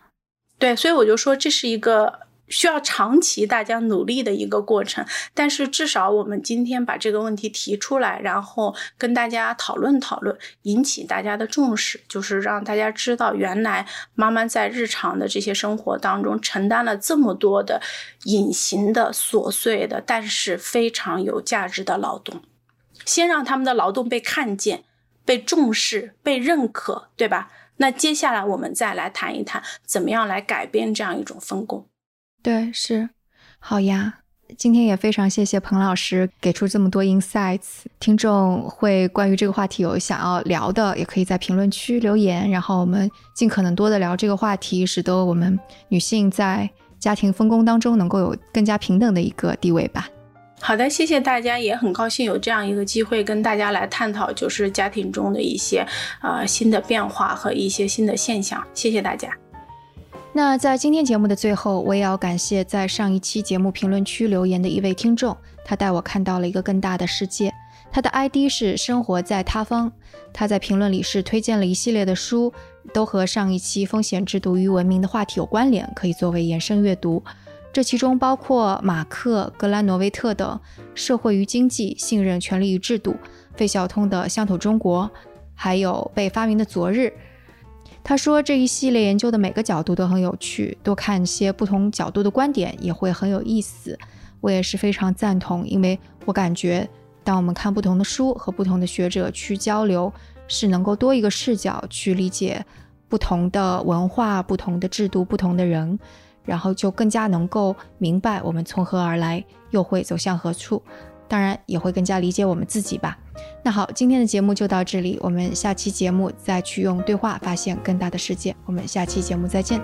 对，所以我就说这是一个。需要长期大家努力的一个过程，但是至少我们今天把这个问题提出来，然后跟大家讨论讨论，引起大家的重视，就是让大家知道，原来妈妈在日常的这些生活当中承担了这么多的隐形的、琐碎的，但是非常有价值的劳动。先让他们的劳动被看见、被重视、被认可，对吧？那接下来我们再来谈一谈，怎么样来改变这样一种分工。对，是，好呀。今天也非常谢谢彭老师给出这么多 insights。听众会关于这个话题有想要聊的，也可以在评论区留言，然后我们尽可能多的聊这个话题，使得我们女性在家庭分工当中能够有更加平等的一个地位吧。好的，谢谢大家，也很高兴有这样一个机会跟大家来探讨，就是家庭中的一些呃新的变化和一些新的现象。谢谢大家。那在今天节目的最后，我也要感谢在上一期节目评论区留言的一位听众，他带我看到了一个更大的世界。他的 ID 是生活在他方，他在评论里是推荐了一系列的书，都和上一期风险制度与文明的话题有关联，可以作为延伸阅读。这其中包括马克·格兰诺维特的《社会与经济：信任、权力与制度》，费孝通的《乡土中国》，还有《被发明的昨日》。他说这一系列研究的每个角度都很有趣，多看一些不同角度的观点也会很有意思。我也是非常赞同，因为我感觉。当我们看不同的书和不同的学者去交流，是能够多一个视角去理解不同的文化、不同的制度、不同的人，然后就更加能够明白我们从何而来，又会走向何处。当然，也会更加理解我们自己吧。那好，今天的节目就到这里，我们下期节目再去用对话发现更大的世界。我们下期节目再见。